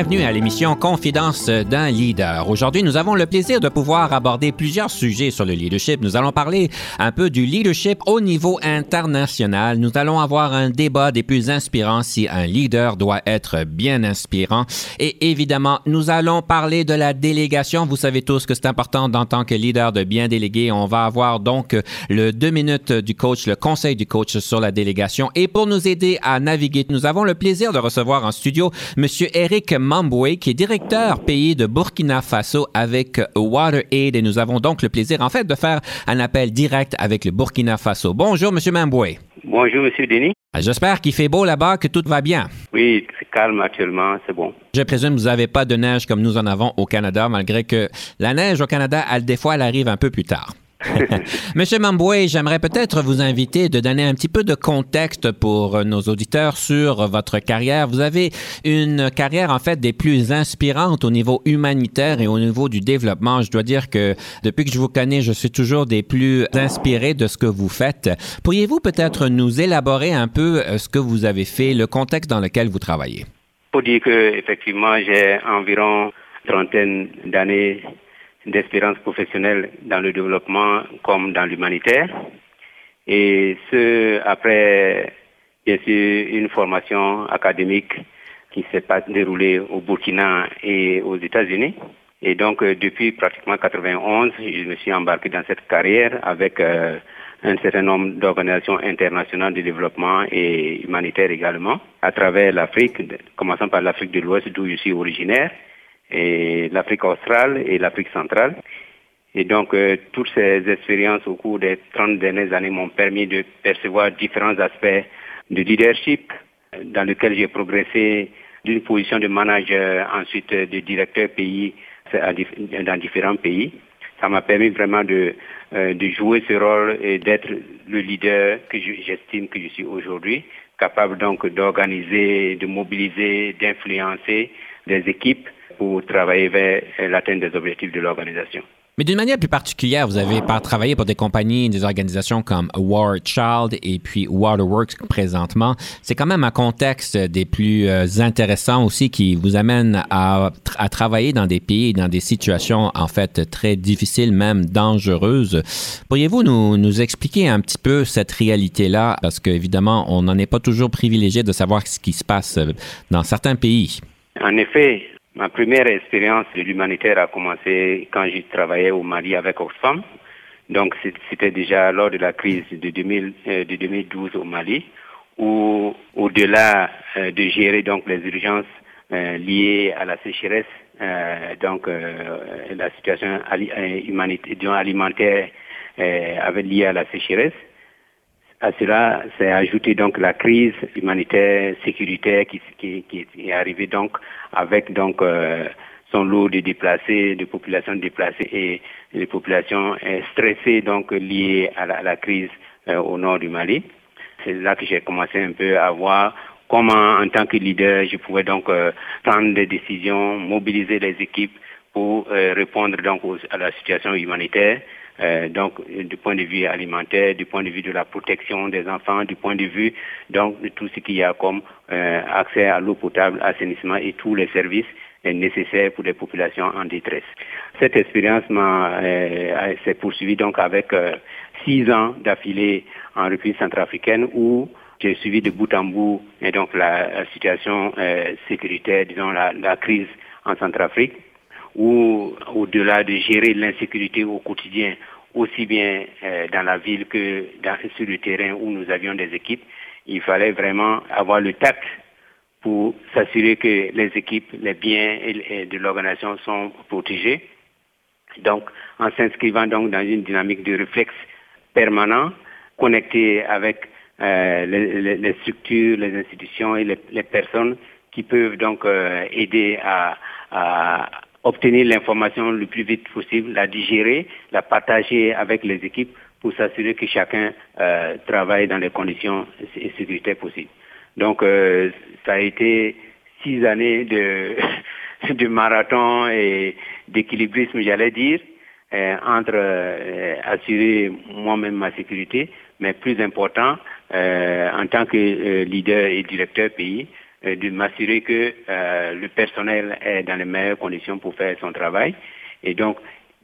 Bienvenue à l'émission Confidence d'un leader. Aujourd'hui, nous avons le plaisir de pouvoir aborder plusieurs sujets sur le leadership. Nous allons parler un peu du leadership au niveau international. Nous allons avoir un débat des plus inspirants si un leader doit être bien inspirant. Et évidemment, nous allons parler de la délégation. Vous savez tous que c'est important en tant que leader de bien déléguer. On va avoir donc le deux minutes du coach, le conseil du coach sur la délégation. Et pour nous aider à naviguer, nous avons le plaisir de recevoir en studio Monsieur Eric Mamboué, qui est directeur pays de Burkina Faso avec WaterAid. Et nous avons donc le plaisir, en fait, de faire un appel direct avec le Burkina Faso. Bonjour, Monsieur Mamboué. Bonjour, Monsieur Denis. J'espère qu'il fait beau là-bas, que tout va bien. Oui, c'est calme actuellement, c'est bon. Je présume que vous n'avez pas de neige comme nous en avons au Canada, malgré que la neige au Canada, elle, des fois, elle arrive un peu plus tard. Monsieur Mamboué, j'aimerais peut-être vous inviter de donner un petit peu de contexte pour nos auditeurs sur votre carrière. Vous avez une carrière en fait des plus inspirantes au niveau humanitaire et au niveau du développement. Je dois dire que depuis que je vous connais, je suis toujours des plus inspirés de ce que vous faites. Pourriez-vous peut-être nous élaborer un peu euh, ce que vous avez fait, le contexte dans lequel vous travaillez? Pour dire que effectivement, j'ai environ trentaine d'années d'expérience professionnelle dans le développement comme dans l'humanitaire. Et ce, après, bien sûr, une formation académique qui s'est déroulée au Burkina et aux États-Unis. Et donc, euh, depuis pratiquement 91, je me suis embarqué dans cette carrière avec euh, un certain nombre d'organisations internationales de développement et humanitaire également, à travers l'Afrique, commençant par l'Afrique de l'Ouest, d'où je suis originaire, et l'Afrique australe et l'Afrique centrale. Et donc, euh, toutes ces expériences au cours des 30 dernières années m'ont permis de percevoir différents aspects de leadership dans lequel j'ai progressé d'une position de manager, ensuite de directeur pays dans différents pays. Ça m'a permis vraiment de, euh, de jouer ce rôle et d'être le leader que j'estime que je suis aujourd'hui, capable donc d'organiser, de mobiliser, d'influencer des équipes pour travailler vers l'atteinte des objectifs de l'organisation. Mais d'une manière plus particulière, vous avez travaillé pour des compagnies, des organisations comme War Child et puis Waterworks présentement. C'est quand même un contexte des plus euh, intéressants aussi qui vous amène à, à, travailler dans des pays, dans des situations en fait très difficiles, même dangereuses. Pourriez-vous nous, nous expliquer un petit peu cette réalité-là? Parce qu'évidemment, on n'en est pas toujours privilégié de savoir ce qui se passe dans certains pays. En effet, Ma première expérience de l'humanitaire a commencé quand j'ai travaillé au Mali avec Oxfam. Donc c'était déjà lors de la crise de, 2000, euh, de 2012 au Mali, où au-delà euh, de gérer donc les urgences euh, liées à la sécheresse, donc la situation humanitaire, alimentaire avait liée à la sécheresse, à cela s'est ajouté donc la crise humanitaire, sécuritaire qui, est arrivée donc avec donc euh, son lot de déplacés, de populations déplacées et des populations stressées donc liées à la, crise euh, au nord du Mali. C'est là que j'ai commencé un peu à voir comment en tant que leader je pouvais donc euh, prendre des décisions, mobiliser les équipes pour répondre donc à la situation humanitaire euh, donc du point de vue alimentaire, du point de vue de la protection des enfants, du point de vue donc de tout ce qu'il y a comme euh, accès à l'eau potable, assainissement et tous les services euh, nécessaires pour les populations en détresse. Cette expérience s'est poursuivie donc avec six ans d'affilée en République centrafricaine où j'ai suivi de bout en bout et donc la, situation sécuritaire, disons la, la crise en Centrafrique où au-delà de gérer l'insécurité au quotidien, aussi bien euh, dans la ville que dans, sur le terrain où nous avions des équipes, il fallait vraiment avoir le tact pour s'assurer que les équipes, les biens de l'organisation sont protégés. Donc, en s'inscrivant donc dans une dynamique de réflexe permanent, connecté avec euh, les, les, structures, les institutions et les, les personnes qui peuvent donc euh, aider à, à obtenir l'information le plus vite possible, la digérer, la partager avec les équipes pour s'assurer que chacun euh, travaille dans les conditions sécurité possibles. Donc, euh, ça a été six années de, de marathon et d'équilibrisme, j'allais dire, euh, entre euh, assurer moi-même ma sécurité, mais plus important, euh, en tant que euh, leader et directeur pays, de m'assurer que le personnel est dans les meilleures conditions pour faire son travail. Et donc,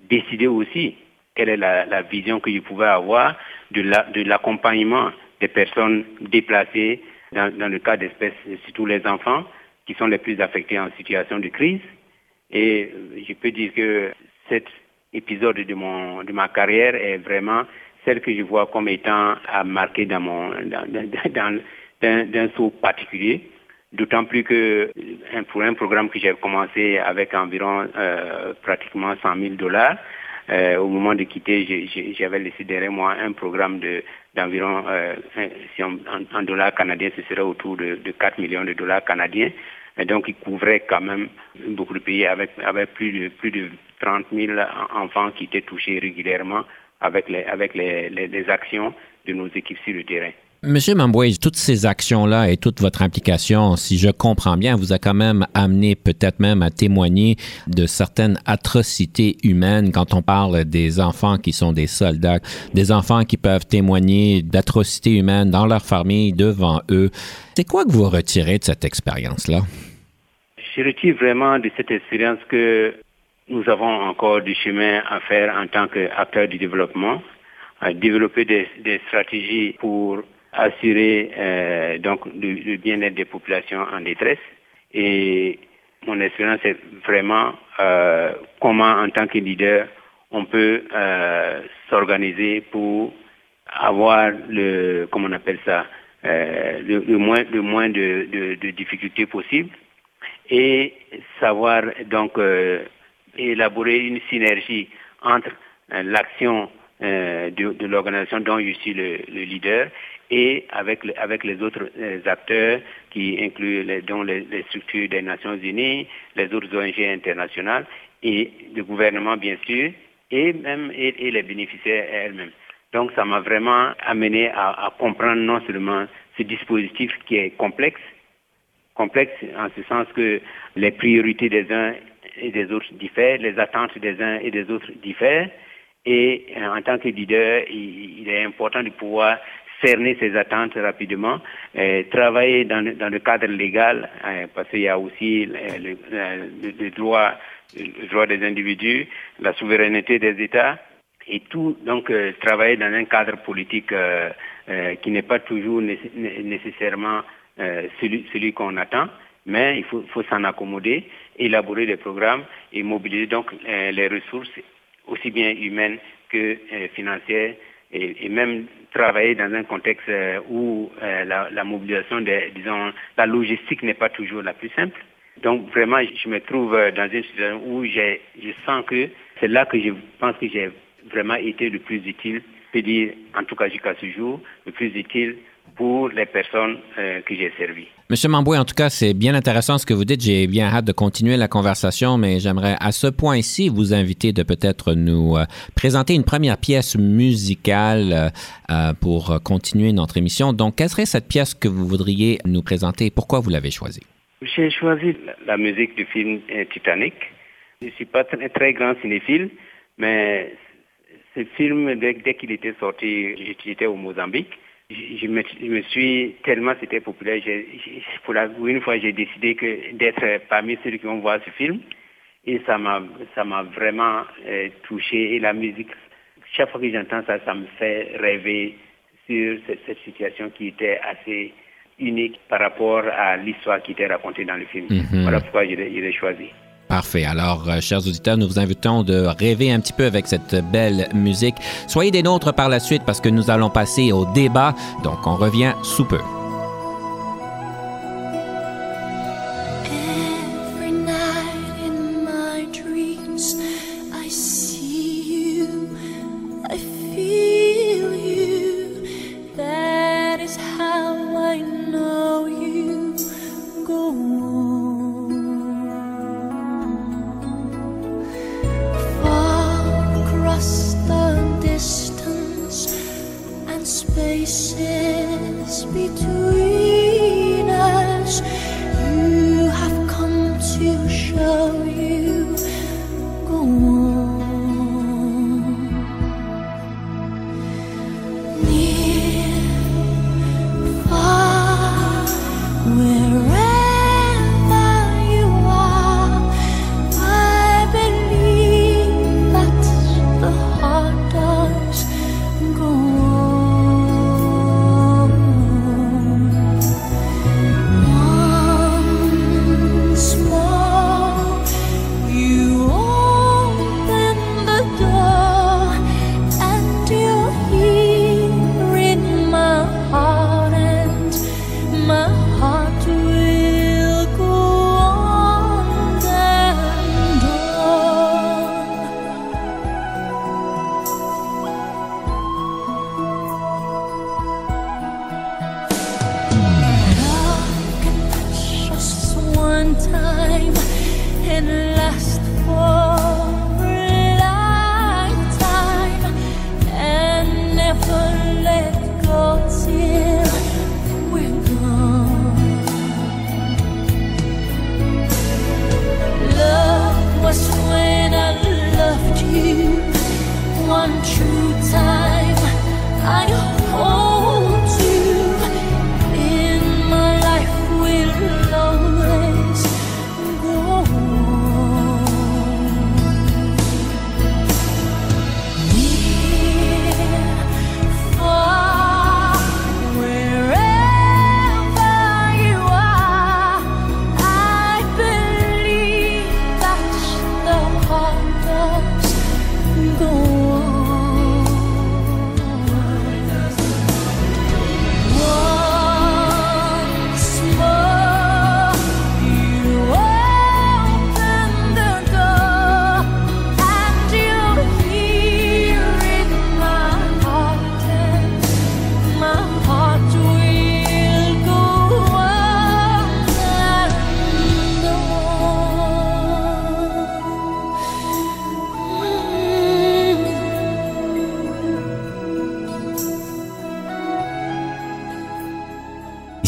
décider aussi quelle est la, vision que je pouvais avoir de l'accompagnement la, de des personnes déplacées dans, dans le cas d'espèces, surtout les enfants, qui sont les plus affectés en situation de crise. Et je peux dire que cet épisode de, mon, de ma carrière est vraiment celle que je vois comme étant à marquer dans mon dans, dans, d'un saut particulier. D'autant plus que pour un programme que j'ai commencé avec environ euh, pratiquement 100 000 dollars, euh, au moment de quitter, j'avais laissé derrière moi un programme de d'environ, euh, en, dollars canadiens, ce serait autour de, de 4 millions de dollars canadiens. Donc, il couvrait quand même beaucoup de pays avec, avec plus de, plus de 30 000 enfants qui étaient touchés régulièrement avec les, avec les, les actions de nos équipes sur le terrain. Monsieur Mamboué, toutes ces actions-là et toute votre implication, si je comprends bien, vous a quand même amené peut-être même à témoigner de certaines atrocités humaines quand on parle des enfants qui sont des soldats, des enfants qui peuvent témoigner d'atrocités humaines dans leur famille, devant eux. C'est quoi que vous retirez de cette expérience-là? Je retire vraiment de cette expérience que nous avons encore du chemin à faire en tant qu'acteurs du développement, à développer des stratégies pour assurer euh, donc le, bien-être des populations en détresse. Et mon expérience est vraiment euh, comment, en tant que leader, on peut euh, s'organiser pour avoir le, comment on appelle ça, euh, le, le, moins, le moins de, de, de, difficultés possibles et savoir donc euh, élaborer une synergie entre euh, l'action de, de l'organisation dont je suis le, le leader et avec, avec les autres acteurs qui incluent les, dont les, structures des Nations Unies, les autres ONG internationales et le gouvernement bien sûr, et même et, les bénéficiaires elles-mêmes. Donc ça m'a vraiment amené à, comprendre non seulement ce dispositif qui est complexe, complexe en ce sens que les priorités des uns et des autres diffèrent, les attentes des uns et des autres diffèrent, et en tant que leader, il est important de pouvoir cerner ses attentes rapidement, euh, travailler dans, le cadre légal, euh, parce qu'il y a aussi le, le, le, droit, le droit des individus, la souveraineté des États, et tout, donc euh, travailler dans un cadre politique qui n'est pas toujours nécessairement celui, celui qu'on attend, mais il faut, faut s'en accommoder, élaborer des programmes et mobiliser donc les ressources aussi bien humaines que financières et, même travailler dans un contexte euh, où euh, la, mobilisation, des, disons, la logistique n'est pas toujours la plus simple. Donc vraiment, je me trouve euh, dans une situation où je sens que c'est là que je pense que j'ai vraiment été le plus utile, je peux dire, en tout cas jusqu'à ce jour, le plus utile pour les personnes que j'ai servies. Monsieur Mamboué, en tout cas, c'est bien intéressant ce que vous dites. J'ai bien hâte de continuer la conversation, mais j'aimerais à ce point-ci vous inviter de peut-être nous euh, présenter une première pièce musicale euh, pour continuer notre émission. Donc, quelle serait cette pièce que vous voudriez nous présenter? Et pourquoi vous l'avez choisie? J'ai choisi la musique du film Titanic. Je ne suis pas très, très grand cinéphile, mais ce film, dès, dès qu'il était sorti, j'étais au Mozambique je me, je me, suis tellement c'était populaire. pour la une fois, j'ai décidé que d'être parmi ceux qui vont voir ce film. Et ça m'a, ça m'a vraiment euh, touché. Et la musique, chaque fois que j'entends ça, ça me fait rêver sur cette, cette, situation qui était assez unique par rapport à l'histoire qui était racontée dans le film. Mm-hmm. Voilà pourquoi je l'ai choisi. Parfait. Alors, euh, chers auditeurs, nous vous invitons de rêver un petit peu avec cette belle musique. Soyez des nôtres par la suite parce que nous allons passer au débat. Donc, on revient sous peu. in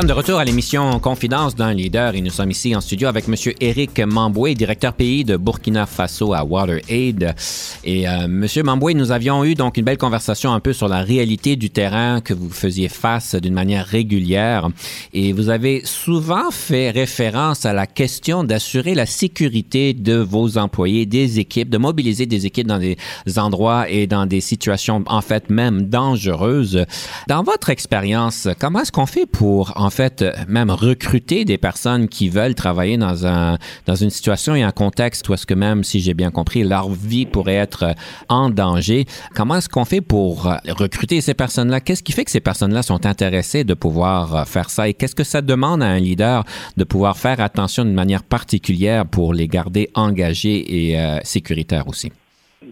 sommes de retour à l'émission Confidence d'un leader et nous sommes ici en studio avec M. Éric Mamboué, directeur pays de Burkina Faso à WaterAid. Et euh, M. Mamboué, nous avions eu donc une belle conversation un peu sur la réalité du terrain que vous faisiez face d'une manière régulière. Et vous avez souvent fait référence à la question d'assurer la sécurité de vos employés, des équipes, de mobiliser des équipes dans des endroits et dans des situations en fait même dangereuses. Dans votre expérience, comment est-ce qu'on fait pour en fait, même recruter des personnes qui veulent travailler dans, un, dans une situation et un contexte où est-ce que même, si j'ai bien compris, leur vie pourrait être en danger. Comment est-ce qu'on fait pour recruter ces personnes-là? Qu'est-ce qui fait que ces personnes-là sont intéressées de pouvoir faire ça? Et qu'est-ce que ça demande à un leader de pouvoir faire attention d'une manière particulière pour les garder engagés et euh, sécuritaires aussi?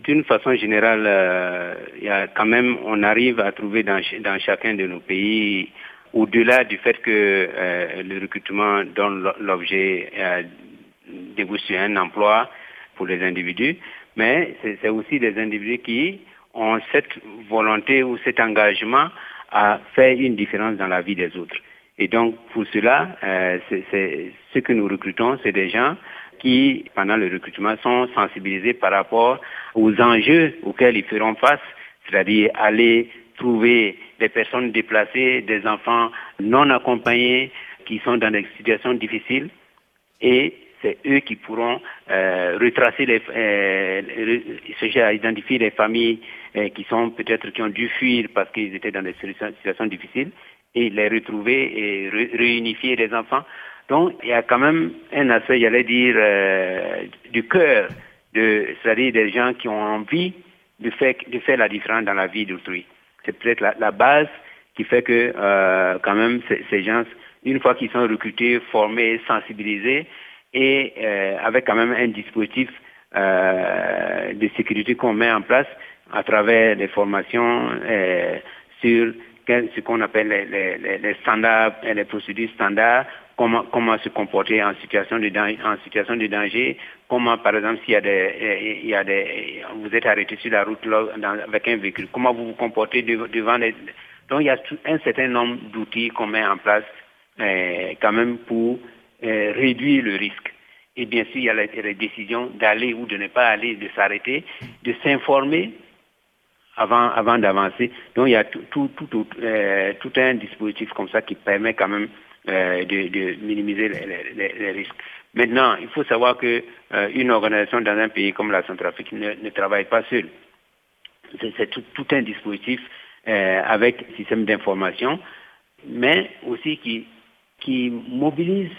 D'une façon générale, euh, y a quand même, on arrive à trouver dans chacun de nos pays au-delà du fait que euh, le recrutement donne l'objet euh, sur un emploi pour les individus, mais c'est aussi des individus qui ont cette volonté ou cet engagement à faire une différence dans la vie des autres. Et donc, pour cela, euh, c'est ce que nous recrutons, c'est des gens qui, pendant le recrutement, sont sensibilisés par rapport aux enjeux auxquels ils feront face, c'est-à-dire aller trouver des personnes déplacées, des enfants non accompagnés qui sont dans des situations difficiles et c'est eux qui pourront euh, retracer les, euh, à identifier les familles euh, qui sont peut-être qui ont dû fuir parce qu'ils étaient dans des situations difficiles et les retrouver et réunifier les enfants. Donc il y a quand même un aspect, j'allais dire, euh, du cœur, de, c'est-à-dire des gens qui ont envie de faire, de faire la différence dans la vie d'autrui c'est peut-être la, base qui fait que euh, quand même ces, gens, une fois qu'ils sont recrutés, formés, sensibilisés, et euh, avec quand même un dispositif de sécurité qu'on met en place à travers des formations sur ce qu'on appelle les, les, standards, les procédures standards, comment, comment se comporter en situation de danger, en situation de danger, comment par exemple s'il y a des, des, vous êtes arrêté sur la route avec un véhicule, comment vous vous comportez devant les, donc il y a un certain nombre d'outils qu'on met en place euh, quand même pour euh, réduire le risque. Et bien sûr, il y a la, décision d'aller ou de ne pas aller, de s'arrêter, de s'informer avant, avant d'avancer. Donc il y a tout, tout, tout, euh, tout, un dispositif comme ça qui permet quand même euh, de, de, minimiser les, risques. Maintenant, il faut savoir que euh, une organisation dans un pays comme la Centrafrique ne, travaille pas seule. C'est tout, un dispositif euh, avec système d'information, mais aussi qui, qui mobilise.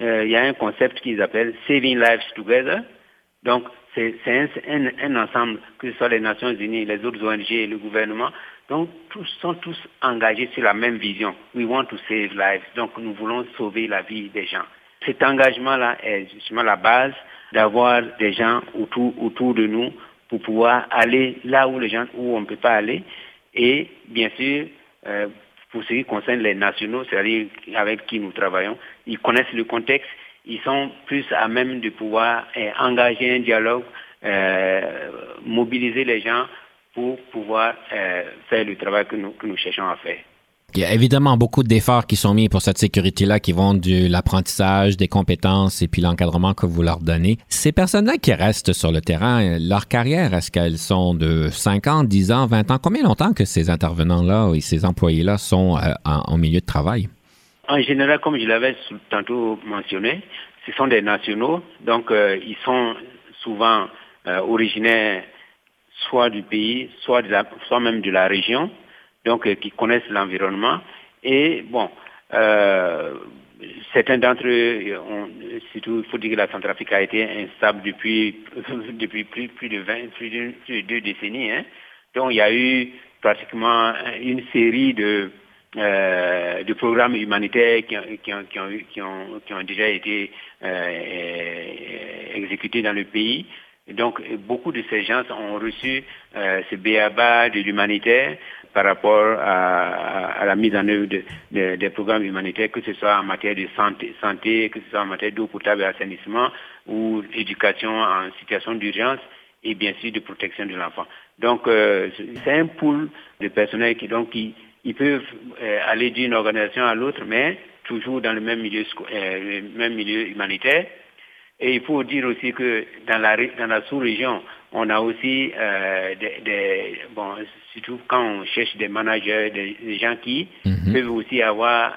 Euh, il y a un concept qu'ils appellent Saving Lives Together. Donc, c'est un, ensemble, que ce soit les Nations Unies, les autres ONG et le gouvernement. Donc, tous sont tous engagés sur la même vision. We want to save lives. Donc, nous voulons sauver la vie des gens. Cet engagement-là est justement la base d'avoir des gens autour, autour de nous pour pouvoir aller là où les gens, où on ne peut pas aller. Et bien sûr, euh, pour ce qui concerne les nationaux, c'est-à-dire avec qui nous travaillons, ils connaissent le contexte, ils sont plus à même de pouvoir euh, engager un dialogue, euh, mobiliser les gens pour pouvoir euh, faire le travail que nous, cherchons à faire. Il y a évidemment beaucoup d'efforts qui sont mis pour cette sécurité-là, qui vont de l'apprentissage, des compétences et puis l'encadrement que vous leur donnez. Ces personnes-là qui restent sur le terrain, leur carrière, est-ce qu'elles sont de 5 ans, 10 ans, 20 ans? Combien longtemps que ces intervenants-là et ces employés-là sont en, milieu de travail? En général, comme je l'avais tantôt mentionné, ce sont des nationaux, donc euh, ils sont souvent euh, originaires soit du pays, soit, de la, soit même de la région donc euh, qui connaissent l'environnement. Et bon, certains d'entre eux, surtout, il faut dire que la Centrafrique a été instable depuis, depuis plus, de 20, plus de, deux décennies. Hein. Donc il y a eu pratiquement une série de, euh, de programmes humanitaires qui ont, qui ont, qui ont, qui ont, déjà été euh, exécutés dans le pays. donc beaucoup de ces gens ont reçu euh, ce béaba de l'humanitaire par rapport à, la mise en œuvre des programmes humanitaires, que ce soit en matière de santé, santé que ce soit en matière d'eau potable et assainissement, ou éducation en situation d'urgence, et bien sûr de protection de l'enfant. Donc euh, c'est un pool de personnel qui donc qui ils peuvent euh, aller d'une organisation à l'autre, mais toujours dans le même milieu, euh, le même milieu humanitaire. Et il faut dire aussi que dans la, dans la sous-région, on a aussi euh, des, des, bon, surtout quand on cherche des managers, des, gens qui mhm. peuvent aussi avoir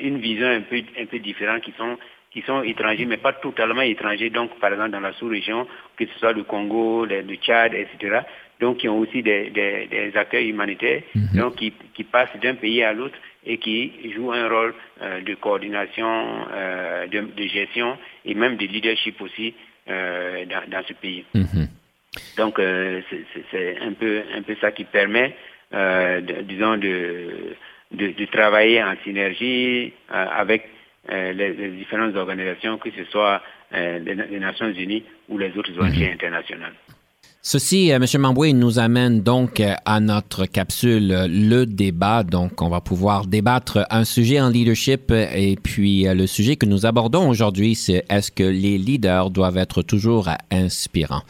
une vision un peu, un peu différente, qui sont qui sont étrangers, mais pas totalement étrangers, donc par exemple dans la sous-région, que ce soit le Congo, le, le Tchad, etc. Donc qui ont aussi des, des, des acteurs humanitaires, mhm. donc qui, qui passent d'un pays à l'autre et qui jouent un rôle euh, de coordination, euh, de, de, gestion et même de leadership aussi euh, dans, dans, ce pays. Mhm. Donc c'est un peu un peu ça qui permet, de, disons, de, de, de, travailler en synergie avec les, les, différentes organisations, que ce soit les, Nations Unies ou les autres ONG mhm. internationales. Ceci, euh, M. Mamboué, nous amène donc euh, à notre capsule euh, Le débat. Donc, on va pouvoir débattre un sujet en leadership et puis le sujet que nous abordons aujourd'hui, c'est est-ce que les leaders doivent être toujours inspirants?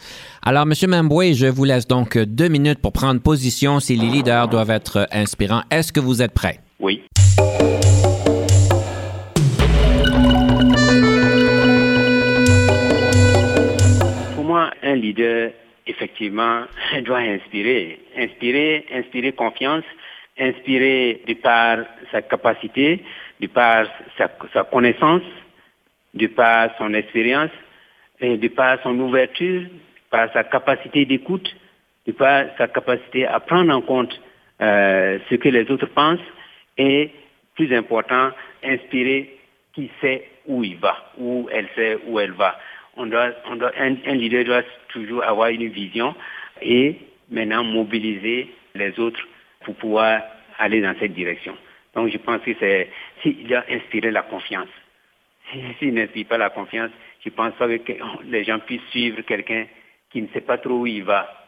Alors, M. Mamboué, je vous laisse donc deux minutes pour prendre position si les leaders doivent être inspirants. Est-ce que vous êtes prêt? Oui. Pour moi, un leader effectivement, doit inspirer, inspirer, inspirer confiance, inspirer de par sa capacité, de par sa, connaissance, de par son expérience, de par son ouverture, par sa capacité d'écoute, de par sa capacité à prendre en compte euh, ce que les autres pensent et, plus important, inspirer qui sait où il va, où elle sait où elle va on doit, on doit, un, leader doit toujours avoir une vision et maintenant mobiliser les autres pour pouvoir aller dans cette direction. Donc je pense que c'est, s'il doit inspirer la confiance. S'il n'inspire pas la confiance, je pense pas que les gens puissent suivre quelqu'un qui ne sait pas trop où il va.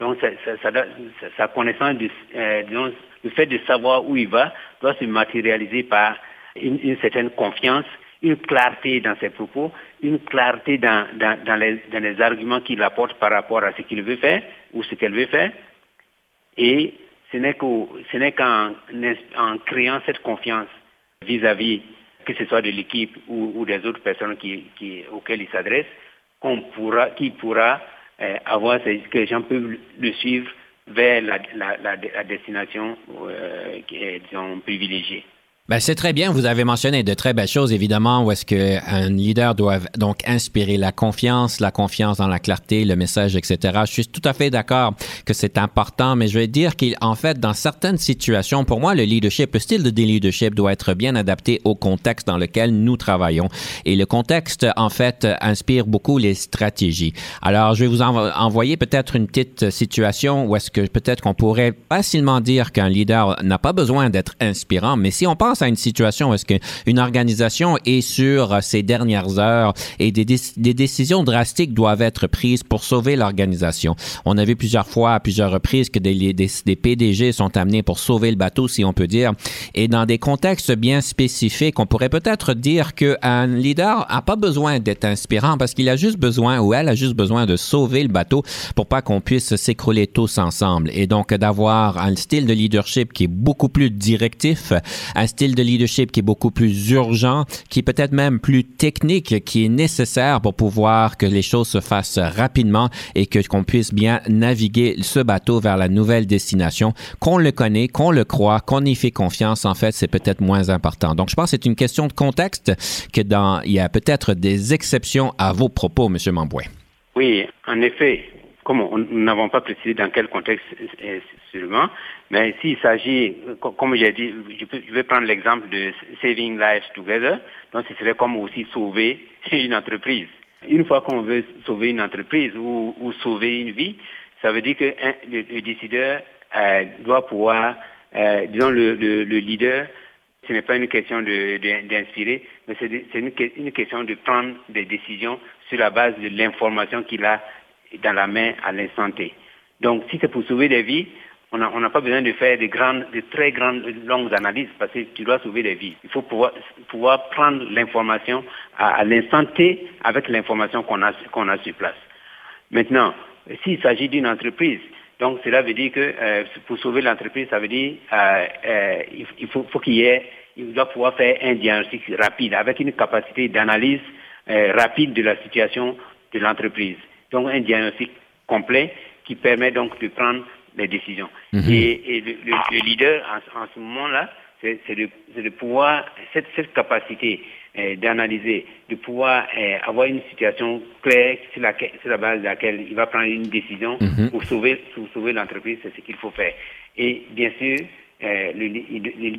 Donc, sa connaissance, du, euh, le fait de savoir où il va doit se matérialiser par une, certaine confiance, une clarté dans ses propos, une clarté dans, dans, les, arguments qu'il apporte par rapport à ce qu'il veut faire ou ce qu'elle veut faire. Et ce n'est qu'en en créant cette confiance vis-à-vis, que ce soit de l'équipe ou, des autres personnes auxquelles il s'adresse, qu'on pourra, pourra euh, avoir, que les gens peuvent le suivre vers la, la, destination euh, qui est, disons, privilégiée. Ben, c'est très bien. Vous avez mentionné de très belles choses, évidemment, où est-ce qu'un leader doit donc inspirer la confiance, la confiance dans la clarté, le message, etc. Je suis tout à fait d'accord que c'est important, mais je vais dire qu'en fait, dans certaines situations, pour moi, le leadership, le style de leadership doit être bien adapté au contexte dans lequel nous travaillons. Et le contexte, en fait, inspire beaucoup les stratégies. Alors, je vais vous envoyer peut-être une petite situation où est-ce que peut-être qu'on pourrait facilement dire qu'un leader n'a pas besoin d'être inspirant, mais si on pense à une situation où est-ce qu'une organisation est sur ses dernières heures et des, décisions drastiques doivent être prises pour sauver l'organisation. On a vu plusieurs fois, à plusieurs reprises, que des, PDG sont amenés pour sauver le bateau, si on peut dire. Et dans des contextes bien spécifiques, on pourrait peut-être dire qu'un leader n'a pas besoin d'être inspirant parce qu'il a juste besoin ou elle a juste besoin de sauver le bateau pour pas qu'on puisse s'écrouler tous ensemble. Et donc d'avoir un style de leadership qui est beaucoup plus directif, un style de leadership qui est beaucoup plus urgent, qui est peut-être même plus technique, qui est nécessaire pour pouvoir que les choses se fassent rapidement et que qu'on puisse bien naviguer ce bateau vers la nouvelle destination. Qu'on le connaît, qu'on le croit, qu'on y fait confiance, en fait, c'est peut-être moins important. Donc, je pense que c'est une question de contexte que dans, il y a peut-être des exceptions à vos propos, M. Mamboué. Oui, en effet comme nous n'avons pas précisé dans quel contexte seulement, mais s'il s'agit, comme j'ai dit, je, vais prendre l'exemple de Saving Lives Together, donc ce serait comme aussi sauver une entreprise. Une fois qu'on veut sauver une entreprise ou, sauver une vie, ça veut dire que le, décideur euh, doit pouvoir, euh, disons le, leader, ce n'est pas une question d'inspirer, mais c'est une question de prendre des décisions sur la base de l'information qu'il a dans la main à l'instant T. Donc, si c'est pour sauver des vies, on n'a pas besoin de faire de, grandes, de très grandes, longues analyses parce que tu dois sauver des vies. Il faut pouvoir, pouvoir prendre l'information à, l'instant T avec l'information qu'on a, sur place. Maintenant, s'il s'agit d'une entreprise, donc cela veut dire que euh, pour sauver l'entreprise, ça veut dire euh, euh, faut, faut qu'il y ait, il doit pouvoir faire un diagnostic rapide avec une capacité d'analyse rapide de la situation de l'entreprise donc un diagnostic complet qui permet donc de prendre les décisions. Mhm. Et, le, leader en, ce moment-là, c'est de, pouvoir, cette, capacité euh, d'analyser, de pouvoir euh, avoir une situation claire sur, la base de laquelle il va prendre une décision mhm. pour sauver, sauver l'entreprise, c'est ce qu'il faut faire. Et bien sûr, euh, le,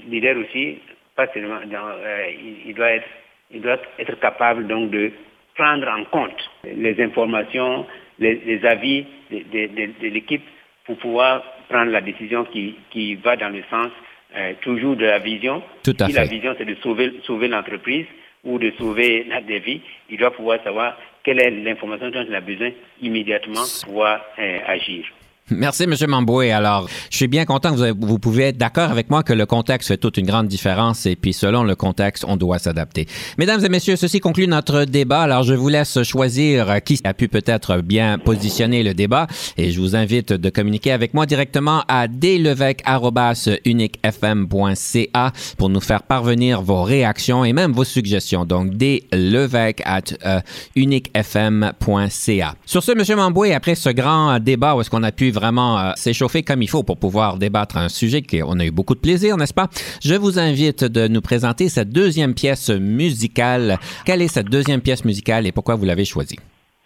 leader aussi, pas seulement, il, doit être, il doit être capable donc de prendre en compte les informations, les, avis de, l'équipe pour pouvoir prendre la décision qui, qui va dans le sens euh, toujours de la vision. Tout à si la vision c'est de sauver, sauver l'entreprise ou de sauver des vies, il doit pouvoir savoir quelle est l'information dont il a besoin immédiatement pour pouvoir euh, agir. Merci, M. Mamboué. Alors, je suis bien content que vous, vous pouvez être d'accord avec moi que le contexte fait toute une grande différence et puis selon le contexte, on doit s'adapter. Mesdames et messieurs, ceci conclut notre débat. Alors, je vous laisse choisir qui a pu peut-être bien positionner le débat et je vous invite de communiquer avec moi directement à dlevec.uniquefm.ca pour nous faire parvenir vos réactions et même vos suggestions. Donc, dlevec.uniquefm.ca. Sur ce, M. Mamboué, après ce grand débat où est-ce qu'on a pu vraiment euh, s'échauffer comme il faut pour pouvoir débattre un sujet qu'on a eu beaucoup de plaisir, n'est-ce pas? Je vous invite de nous présenter cette deuxième pièce musicale. Quelle est cette deuxième pièce musicale et pourquoi vous l'avez choisie?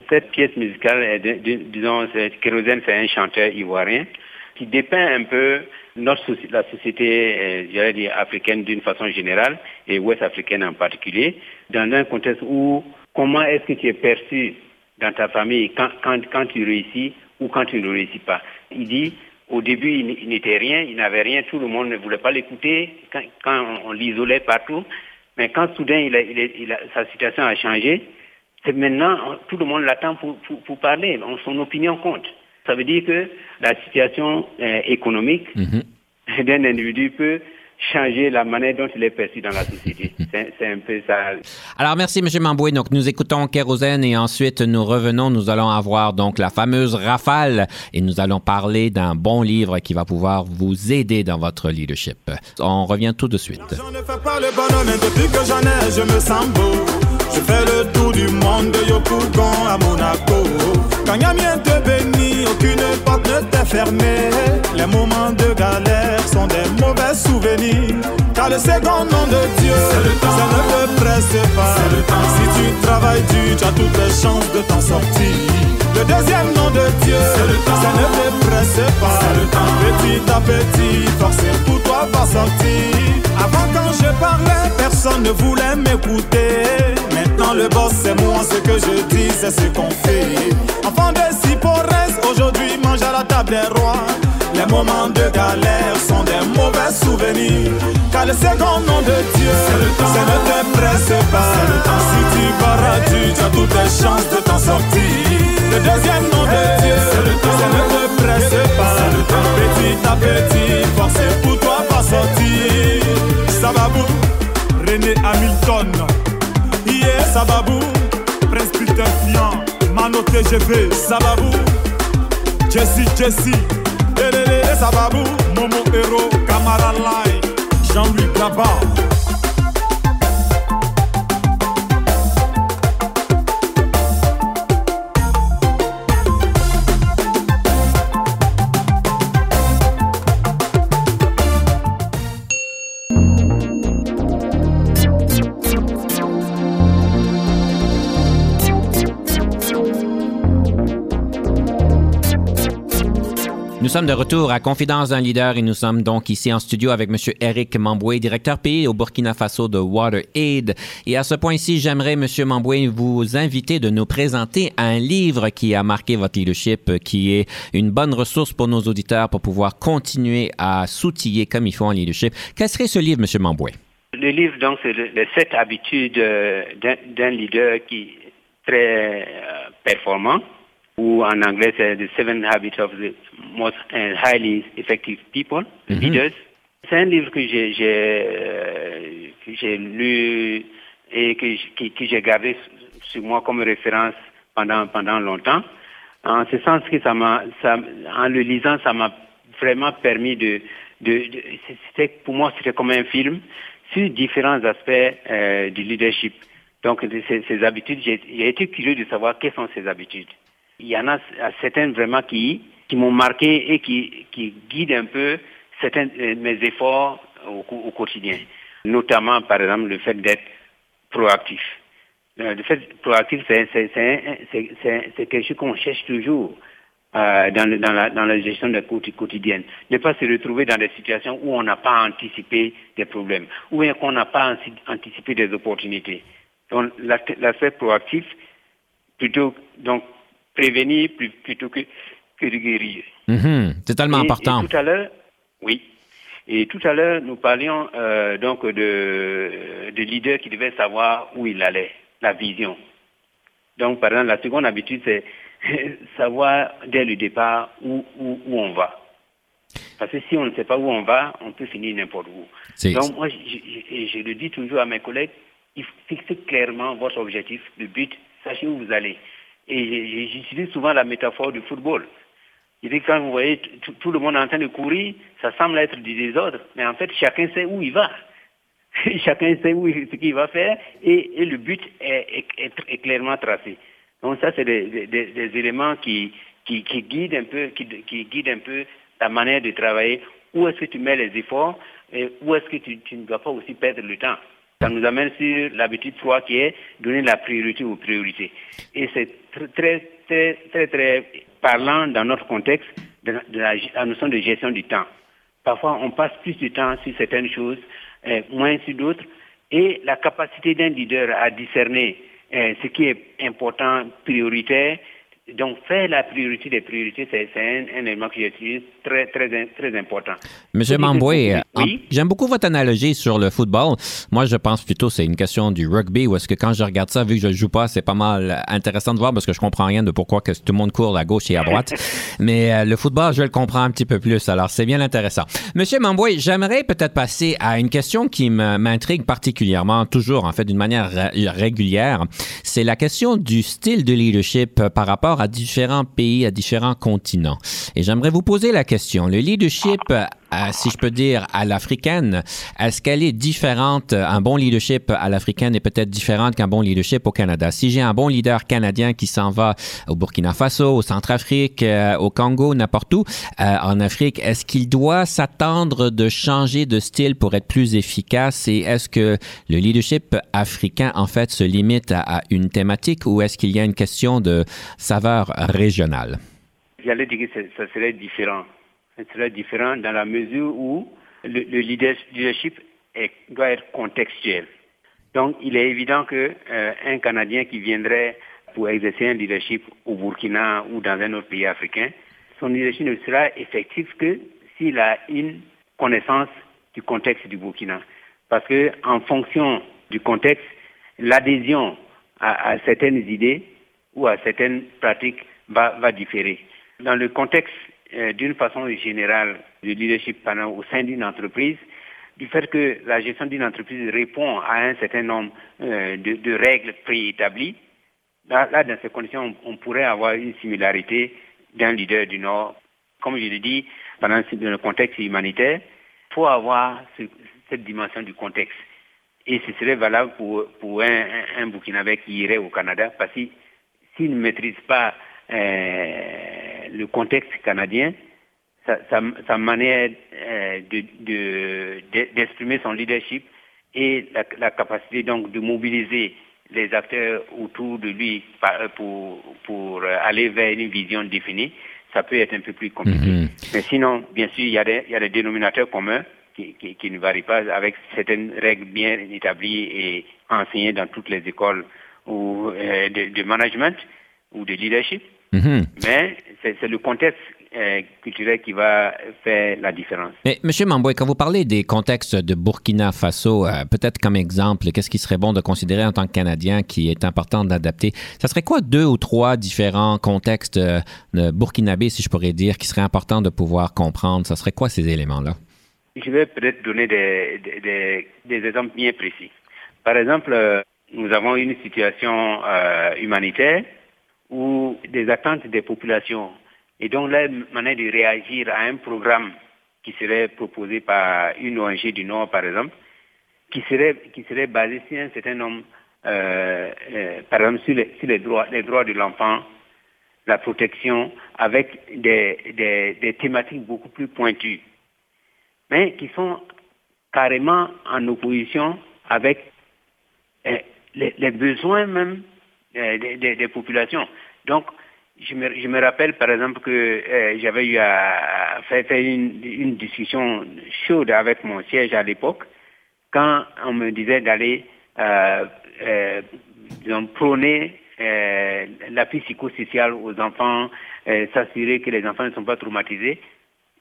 Cette pièce musicale, disons, Kérosène, c'est un chanteur ivoirien qui dépeint un peu notre la société euh, africaine d'une façon générale et ouest africaine en particulier, dans un contexte où comment est-ce que tu es perçu dans ta famille quand, quand, quand tu réussis ou quand il ne réussit pas. Il dit, au début, il n'était rien, il n'avait rien, tout le monde ne voulait pas l'écouter, quand, on, l'isolait partout. Mais quand soudain, il sa situation a changé, C'est maintenant, tout le monde l'attend pour, pour, parler. Son opinion compte. Ça veut dire que la situation euh, économique mm-hmm. d'un individu peut changer la manière dont il est perçu dans la société. C'est un peu ça. Alors, merci, M. Mamboué. Donc, nous écoutons Kérosène et ensuite nous revenons. Nous allons avoir donc la fameuse rafale et nous allons parler d'un bon livre qui va pouvoir vous aider dans votre leadership. On revient tout de suite. Je ne fais pas le bonhomme depuis que j'en ai, je me sens beau. Je fais le tour du monde de Yopougon à Monaco. Quand Yamien te bénit, aucune porte ne t'est fermée. Les moments de galère sont des mauvais souvenirs. Car le second nom de Dieu, ça ne te presse pas. Si tu travailles dur, tu as toutes les chances de t'en sortir. Le deuxième nom de Dieu, ça ne te presse pas. Petit à petit, forcé pour toi va sortir. Avant quand je parlais, personne ne voulait m'écouter. Le boss c'est moi, ce que je dis c'est ce qu'on fait. Enfant de reste aujourd'hui mange à la table des rois. Les moments de galère sont des mauvais souvenirs. Car le second nom de Dieu, c'est ne te presse pas. Si tu pars tu as toutes les chances de t'en sortir. Le deuxième nom de Dieu, c'est ne te presse pas. Petit à petit, forcé pour toi pas sortir. Sababou, René Hamilton. Sababou, Prince Peter Fian, Mano TGV, Sababou, Jesse Jesse, Elele Sababou, Momo Hero, Camara Lai, Jean-Louis Gaba. Nous sommes de retour à Confidence d'un leader et nous sommes donc ici en studio avec M. Eric Mamboué, directeur pays au Burkina Faso de WaterAid. Et à ce point-ci, j'aimerais, M. Mamboué, vous inviter de nous présenter un livre qui a marqué votre leadership, qui est une bonne ressource pour nos auditeurs pour pouvoir continuer à s'outiller comme il faut en leadership. Quel serait ce livre, M. Mamboué? Le livre, donc, c'est les sept habitudes euh, d'un leader qui est très euh, performant ou en anglais c'est The Seven Habits of the Most Highly Effective People, mhm. Leaders. C'est un livre que j'ai euh, lu et que, j'ai gardé sur moi comme référence pendant, pendant longtemps. En ce sens que ça m'a, en le lisant, ça m'a vraiment permis de, de, pour moi, c'était comme un film sur différents aspects euh, du leadership. Donc, ces, ces habitudes, j'ai été curieux de savoir quelles sont ces habitudes il y en a certaines vraiment qui, qui m'ont marqué et qui, qui guident un peu certains mes efforts au, quotidien. Notamment, par exemple, le fait d'être proactif. Euh, le fait proactif, c'est quelque chose qu'on cherche toujours euh, dans, dans, la, dans la gestion de quotidienne. Ne pas se retrouver dans des situations où on n'a pas anticipé des problèmes, ou qu'on n'a pas anticipé des opportunités. Donc, l'aspect proactif, plutôt donc prévenir plutôt que, que de guérir. C'est tellement important. tout à l'heure, oui. Et tout à l'heure, nous parlions euh, donc de, de leaders qui devaient savoir où il allait, la vision. Donc, par exemple, la seconde habitude, c'est savoir dès le départ où, où, on va. Parce que si on ne sait pas où on va, on peut finir n'importe où. Donc, moi, je, je, le dis toujours à mes collègues, il faut fixer clairement votre objectif, le but, sachez où vous allez. Et j'utilise souvent la métaphore du football. Je dis quand vous voyez tout, le monde en train de courir, ça semble être du désordre, mais en fait chacun sait où il va. chacun sait où, ce qu'il va faire et, le but est, clairement tracé. Donc ça c'est des, éléments qui, guident un peu, qui, guident un peu ta manière de travailler. Où est-ce que tu mets les efforts et où est-ce que tu, tu ne dois pas aussi perdre le temps? Ça nous amène sur l'habitude 3 qui est donner la priorité aux priorités. Et c'est très, très, très, très parlant dans notre contexte de, la, notion de gestion du temps. Parfois, on passe plus de temps sur certaines choses, euh, moins sur d'autres, et la capacité d'un leader à discerner euh, ce qui est important, prioritaire, donc, faire la priorité des priorités, c'est un, élément qui est très, très, très important. Monsieur Mamboué, Oui. J'aime beaucoup votre analogie sur le football. Moi, je pense plutôt c'est une question du rugby, où est-ce que quand je regarde ça, vu que je joue pas, c'est pas mal intéressant de voir parce que je comprends rien de pourquoi que tout le monde court à gauche et à droite. Mais euh, le football, je le comprends un petit peu plus. Alors, c'est bien intéressant. Monsieur Mamboy, j'aimerais peut-être passer à une question qui m'intrigue particulièrement, toujours en fait d'une manière régulière. C'est la question du style de leadership par rapport à différents pays, à différents continents. Et j'aimerais vous poser la question. Le leadership si je peux dire, à l'africaine, est-ce qu'elle est différente, un bon leadership à l'africaine est peut-être différente qu'un bon leadership au Canada? Si j'ai un bon leader canadien qui s'en va au Burkina Faso, au Centrafrique, euh, au Congo, n'importe où, euh, en Afrique, est-ce qu'il doit s'attendre de changer de style pour être plus efficace? Et est-ce que le leadership africain, en fait, se limite à, une thématique ou est-ce qu'il y a une question de saveur régionale? J'allais dire que ça serait différent sera différent dans la mesure où le, leadership doit être contextuel. Donc, il est évident qu'un euh, Canadien qui viendrait pour exercer un leadership au Burkina ou dans un autre pays africain, son leadership ne sera effectif que s'il a une connaissance du contexte du Burkina. Parce que en fonction du contexte, l'adhésion à, certaines idées ou à certaines pratiques va, va différer. Dans le contexte euh, d'une façon générale du leadership au sein d'une entreprise, du fait que la gestion d'une entreprise répond à un certain nombre euh, de, règles préétablies, là, dans ces conditions, on, pourrait avoir une similarité d'un leader du Nord. Comme je l'ai dit, pendant le contexte humanitaire, il faut avoir cette dimension du contexte. Et ce serait valable pour, un, un, Burkinabé qui irait au Canada, parce que s'il ne maîtrise pas euh, le contexte canadien, sa, manière euh, d'exprimer de, son leadership et la, capacité donc de mobiliser les acteurs autour de lui pour, pour aller vers une vision définie, ça peut être un peu plus compliqué. Mm-hmm. Mais sinon, bien sûr, il y a des, il y a des dénominateurs communs qui, qui, ne varient pas avec certaines règles bien établies et enseignées dans toutes les écoles ou, euh, de, de management ou de leadership. Mhm. Mais c'est le contexte euh, culturel qui va faire la différence. Mais Monsieur Mamboy, quand vous parlez des contextes de Burkina Faso, euh, peut-être comme exemple, qu'est-ce qui serait bon de considérer en tant que Canadien qui est important d'adapter Ça serait quoi deux ou trois différents contextes euh, burkinabés, si je pourrais dire, qui seraient importants de pouvoir comprendre? Ça serait quoi ces éléments-là? Je vais peut-être donner des, des, des, exemples bien précis. Par exemple, nous avons une situation humanitaire ou des attentes des populations. Et donc là, manière de réagir à un programme qui serait proposé par une ONG du Nord, par exemple, qui serait, qui serait basé sur un certain nombre, euh, euh, par exemple, sur, les, sur les, droits, les droits de l'enfant, la protection, avec des, des, thématiques beaucoup plus pointues, mais qui sont carrément en opposition avec euh, les besoins même euh, des, populations. Donc, je me, rappelle par exemple que euh, j'avais eu à, faire, une, discussion chaude avec mon siège à l'époque, quand on me disait d'aller euh, euh, prôner l'appui psychosocial aux enfants, s'assurer que les enfants ne sont pas traumatisés.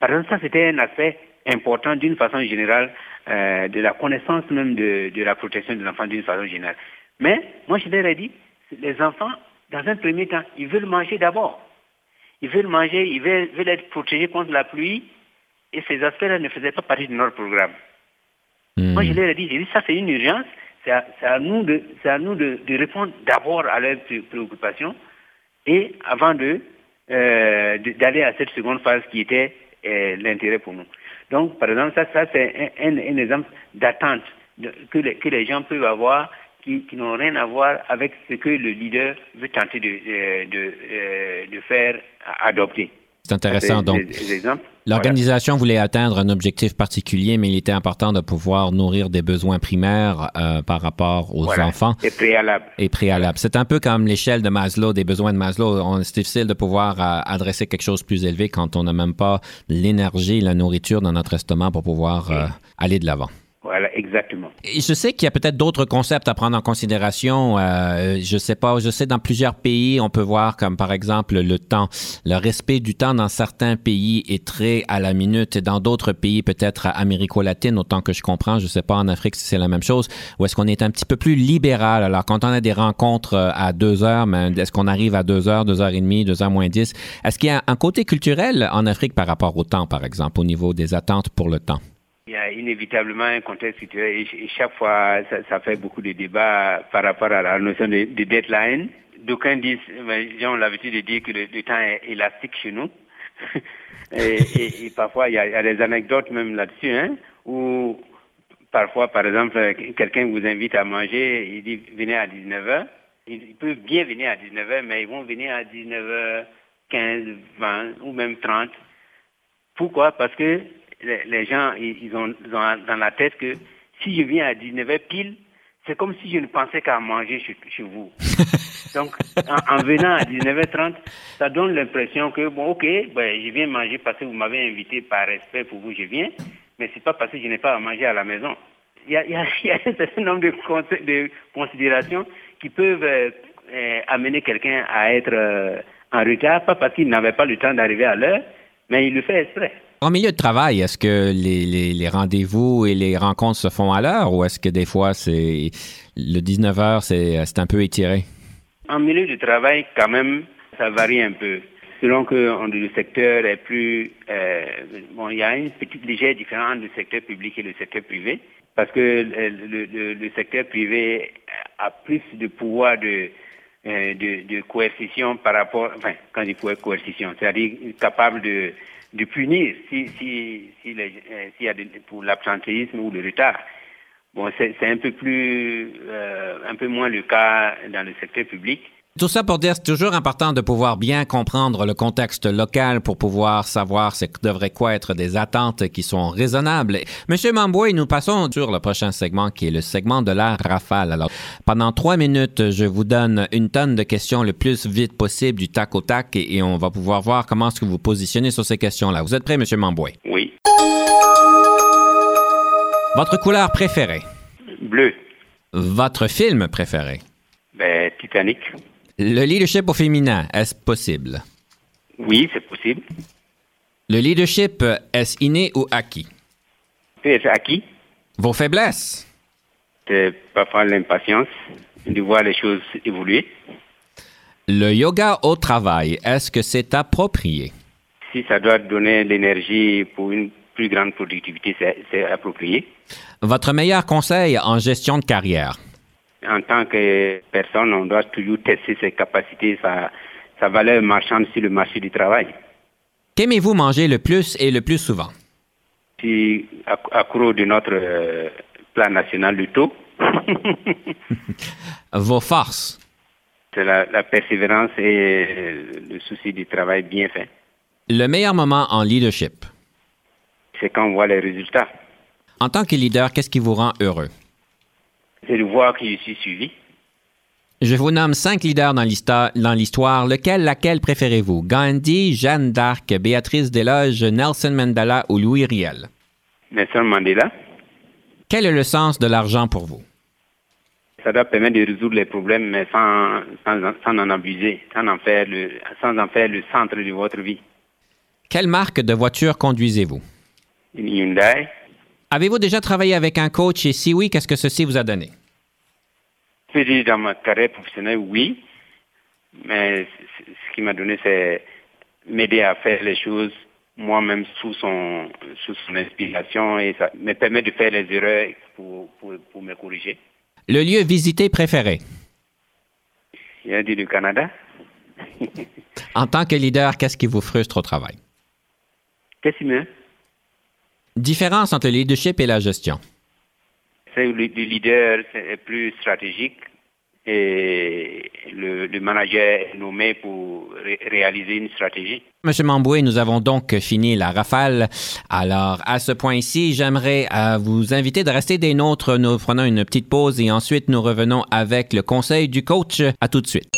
Par exemple, ça c'était un aspect important d'une façon générale de la connaissance même de, de la protection des enfants d'une façon générale. Mais moi je leur ai dit, les enfants, dans un premier temps, ils veulent manger d'abord. Ils veulent manger, ils veulent, être protégés contre la pluie, et ces aspects-là ne faisaient pas partie de notre programme. Hmm. Moi, je leur ai dit, j'ai dit, ça c'est une urgence, c'est à, nous, de, à nous de, répondre d'abord à leurs préoccupations, et avant de euh, d'aller à cette seconde phase qui était euh, l'intérêt pour nous. Donc, par exemple, ça, ça c'est un, exemple d'attente que, que les gens peuvent avoir qui, n'ont rien à voir avec ce que le leader veut tenter de, euh, de, euh, de faire adopter. C'est intéressant. Donc, l'organisation voulait atteindre un objectif particulier, mais il était important de pouvoir nourrir des besoins primaires euh, par rapport aux enfants. Et préalable. Et préalable. C'est un peu comme l'échelle de Maslow, des besoins de Maslow. C'est difficile de pouvoir adresser quelque chose de plus élevé quand on n'a même pas l'énergie, la nourriture dans notre estomac pour pouvoir aller de l'avant. Voilà, exactement. Je sais qu'il y a peut-être d'autres concepts à prendre en considération. Euh, je sais pas, je sais dans plusieurs pays, on peut voir comme par exemple le temps. Le respect du temps dans certains pays est très à la minute dans d'autres pays, peut-être américo-latine, autant que je comprends, je sais pas en Afrique si c'est la même chose, ou est-ce qu'on est un petit peu plus libéral? Alors quand on a des rencontres euh, à deux heures, mais est-ce qu'on arrive à deux heures, deux heures et demie, deux heures moins dix? Est-ce qu'il y a un côté culturel en Afrique par rapport au temps, par exemple, au niveau des attentes pour le temps? Il y a inévitablement un contexte et chaque fois, ça, fait beaucoup de débats par rapport à la notion de, deadline. D'aucuns disent, ont l'habitude de dire que le, temps est élastique chez nous. et, parfois, il y, a, des anecdotes même là-dessus, hein, où parfois, par exemple, quelqu'un vous invite à manger, il dit venez à 19h. Ils peuvent bien venir à 19h, mais ils vont venir à 19h15, 20 ou même 30. Pourquoi? Parce que les, gens, ils ont, dans la tête que si je viens à 19h pile, c'est comme si je ne pensais qu'à manger chez, vous. Donc, en, venant à 19h30, ça donne l'impression que, bon, ok, ben, je viens manger parce que vous m'avez invité par respect pour vous, je viens, mais c'est pas parce que je n'ai pas à manger à la maison. Il y a, il y a, un certain nombre de, de considérations qui peuvent euh, euh, amener quelqu'un à être euh, en retard, pas parce qu'il n'avait pas le temps d'arriver à l'heure, mais il le fait exprès. En milieu de travail, est-ce que les, rendez-vous et les rencontres se font à l'heure ou est-ce que des fois, c'est le 19 heures, c'est un peu étiré? En milieu de travail, quand même, ça varie un peu. Selon que le secteur est plus... Euh, bon, il y a une petite légère différence entre le secteur public et le secteur privé parce que le, secteur privé a plus de pouvoir de, euh, de, coercition par rapport... Enfin, quand il faut coercition, c'est-à-dire capable de de punir si, si, si euh, s'il y a pour l'absentéisme ou le retard. Bon, c'est un peu plus, euh, un peu moins le cas dans le secteur public. Tout ça pour dire c'est toujours important de pouvoir bien comprendre le contexte local pour pouvoir savoir ce que devrait quoi être des attentes qui sont raisonnables. Monsieur Mamboué, nous passons sur le prochain segment qui est le segment de la rafale. Alors, pendant trois minutes, je vous donne une tonne de questions le plus vite possible du tac au tac et, on va pouvoir voir comment est-ce que vous positionnez sur ces questions-là. Vous êtes prêt, Monsieur Mamboué? Oui. Votre couleur préférée? Bleu. Votre film préféré? Ben, Titanic. Le leadership au féminin, est-ce possible? Oui, c'est possible. Le leadership, est-ce inné ou acquis? C'est acquis. Vos faiblesses? C'est parfois l'impatience de voir les choses évoluer. Le yoga au travail, est-ce que c'est approprié? Si ça doit donner l'énergie pour une plus grande productivité, c'est approprié. Votre meilleur conseil en gestion de carrière? En tant que personne, on doit toujours tester ses capacités, sa, sa valeur marchande sur le marché du travail. Qu'aimez-vous manger le plus et le plus souvent? Je suis accro de notre euh, plan national du taux. Vos forces? C'est la, la, persévérance et euh, le souci du travail bien fait. Le meilleur moment en leadership? C'est quand on voit les résultats. En tant que leader, qu'est-ce qui vous rend heureux? C'est de voir je suis suivi. Je vous nomme cinq leaders dans l'histoire. Lequel, laquelle préférez-vous? Gandhi, Jeanne d'Arc, Béatrice Desloges, Nelson Mandela ou Louis Riel? Nelson Mandela. Quel est le sens de l'argent pour vous? Ça doit permettre de résoudre les problèmes, mais sans, sans, en abuser, sans en, faire le, sans en faire le centre de votre vie. Quelle marque de voiture conduisez-vous? Une Hyundai. Avez-vous déjà travaillé avec un coach et si oui, qu'est-ce que ceci vous a donné? Dans ma carrière professionnelle, oui. Mais ce qui m'a donné, c'est m'aider à faire les choses moi-même sous son, sous son inspiration et ça me permet de faire les erreurs pour, pour, me corriger. Le lieu visité préféré? Il a dit le Canada. en tant que leader, qu'est-ce qui vous frustre au travail? Qu'est-ce qui me Différence entre le leadership et la gestion? Le, leader est plus stratégique et le, manager est nommé pour réaliser une stratégie. Monsieur Mamboué, nous avons donc fini la rafale. Alors, à ce point-ci, j'aimerais euh, vous inviter de rester des nôtres. Nous prenons une petite pause et ensuite nous revenons avec le conseil du coach. À tout de suite.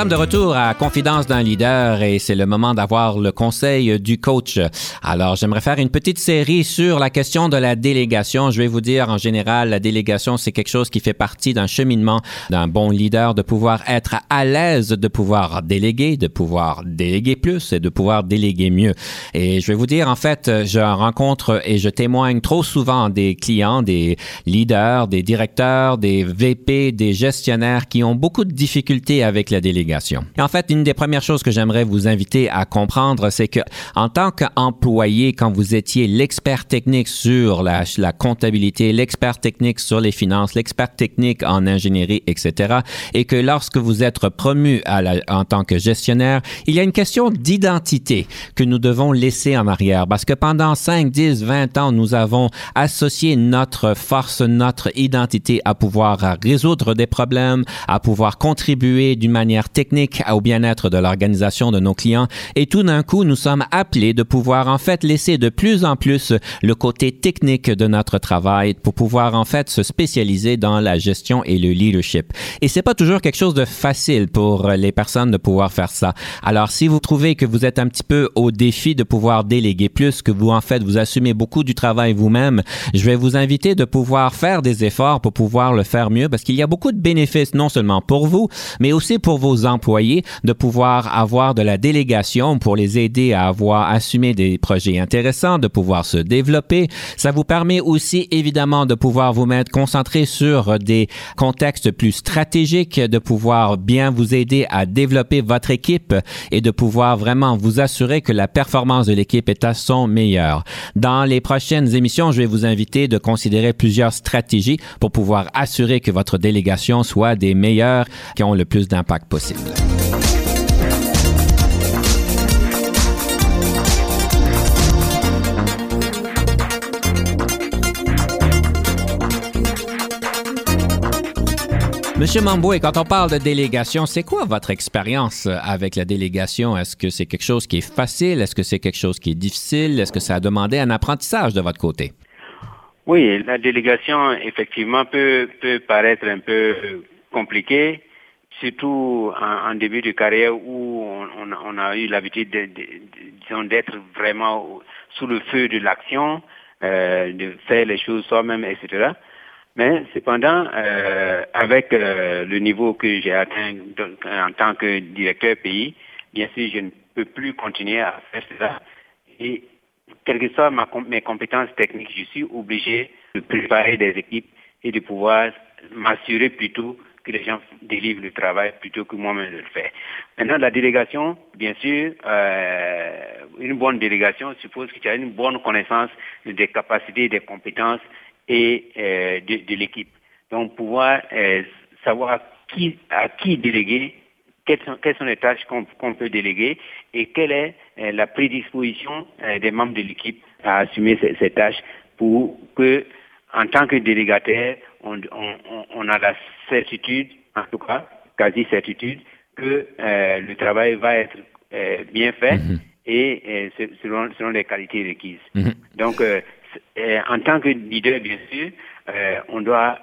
Sommes de retour à Confidence d'un leader et c'est le moment d'avoir le conseil du coach. Alors, j'aimerais faire une petite série sur la question de la délégation. Je vais vous dire, en général, la délégation, c'est quelque chose qui fait partie d'un cheminement d'un bon leader, de pouvoir être à l'aise, de pouvoir déléguer, de pouvoir déléguer plus et de pouvoir déléguer mieux. Et je vais vous dire, en fait, je rencontre et je témoigne trop souvent des clients, des leaders, des directeurs, des VP, des gestionnaires qui ont beaucoup de difficultés avec la délégation et en fait, une des premières choses que j'aimerais vous inviter à comprendre, c'est que en tant qu'employé, quand vous étiez l'expert technique sur la, comptabilité, l'expert technique sur les finances, l'expert technique en ingénierie, etc., et que lorsque vous êtes promu en tant que gestionnaire, il y a une question d'identité que nous devons laisser en arrière parce que pendant 5, 10, 20 ans, nous avons associé notre force, notre identité à pouvoir résoudre des problèmes, à pouvoir contribuer d'une manière technique au bien-être de l'organisation de nos clients et tout d'un coup, nous sommes appelés de pouvoir en fait laisser de plus en plus le côté technique de notre travail pour pouvoir en fait se spécialiser dans la gestion et le leadership. Et c'est pas toujours quelque chose de facile pour les personnes de pouvoir faire ça. Alors, si vous trouvez que vous êtes un petit peu au défi de pouvoir déléguer plus, que vous en fait vous assumez beaucoup du travail vous-même, je vais vous inviter de pouvoir faire des efforts pour pouvoir le faire mieux parce qu'il y a beaucoup de bénéfices non seulement pour vous, mais aussi pour vos employés de pouvoir avoir de la délégation pour les aider à avoir assumé des projets intéressants, de pouvoir se développer. Ça vous permet aussi évidemment de pouvoir vous mettre concentré sur des contextes plus stratégiques, de pouvoir bien vous aider à développer votre équipe et de pouvoir vraiment vous assurer que la performance de l'équipe est à son meilleur. Dans les prochaines émissions, je vais vous inviter de considérer plusieurs stratégies pour pouvoir assurer que votre délégation soit des meilleures qui ont le plus d'impact possible. Monsieur Mamboué, quand on parle de délégation, c'est quoi votre expérience avec la délégation? Est-ce que c'est quelque chose qui est facile? Est-ce que c'est quelque chose qui est difficile? Est-ce que ça a demandé un apprentissage de votre côté? Oui, la délégation, effectivement, peut paraître un peu compliquée surtout en, début de carrière où on, a eu l'habitude d'être vraiment sous le feu de l'action, euh, de faire les choses soi-même, etc. Mais cependant, euh, avec euh, le niveau que j'ai atteint en tant que directeur pays, bien sûr, je ne peux plus continuer à faire cela. Et quelles que soient mes compétences techniques, je suis obligé de préparer des équipes et de pouvoir m'assurer plutôt que les gens délivrent le travail plutôt que moi-même de le faire. Maintenant, la délégation, bien sûr, euh, une bonne délégation suppose que tu as une bonne connaissance des capacités, des compétences et euh, de, l'équipe. Donc, pouvoir euh, savoir qui, à qui déléguer, quelles sont, quelles sont les tâches qu'on peut déléguer et quelle est la prédisposition des membres de l'équipe à assumer ces, ces tâches pour que, en tant que délégataire, on, on, on a la certitude, en tout cas, quasi certitude, que euh, le travail va être euh, bien fait mhm. et euh, selon, selon les qualités requises. Mhm. Donc, en tant que leader, bien sûr, on doit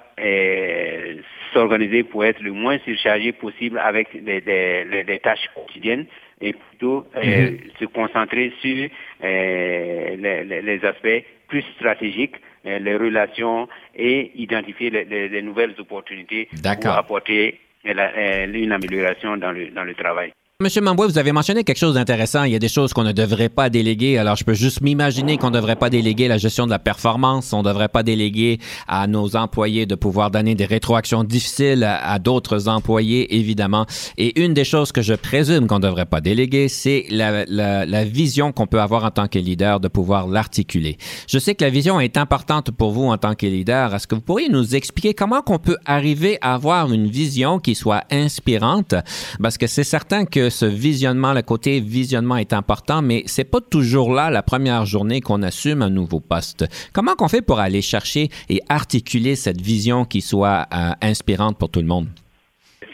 s'organiser pour être le moins surchargé possible avec les, tâches quotidiennes et plutôt mhm. se concentrer sur les, aspects plus stratégiques les relations et identifier les, nouvelles opportunités pour apporter euh, une amélioration dans le, dans le travail. Monsieur Mambois, vous avez mentionné quelque chose d'intéressant. Il y a des choses qu'on ne devrait pas déléguer. Alors, je peux juste m'imaginer qu'on ne devrait pas déléguer la gestion de la performance. On ne devrait pas déléguer à nos employés de pouvoir donner des rétroactions difficiles à, d'autres employés, évidemment. Et une des choses que je présume qu'on ne devrait pas déléguer, c'est la, la, la, vision qu'on peut avoir en tant que leader, de pouvoir l'articuler. Je sais que la vision est importante pour vous en tant que leader. Est-ce que vous pourriez nous expliquer comment qu'on peut arriver à avoir une vision qui soit inspirante? Parce que c'est certain que ce visionnement, le côté visionnement est important, mais c'est pas toujours là la première journée qu'on assume un nouveau poste. Comment qu'on fait pour aller chercher et articuler cette vision qui soit euh, inspirante pour tout le monde?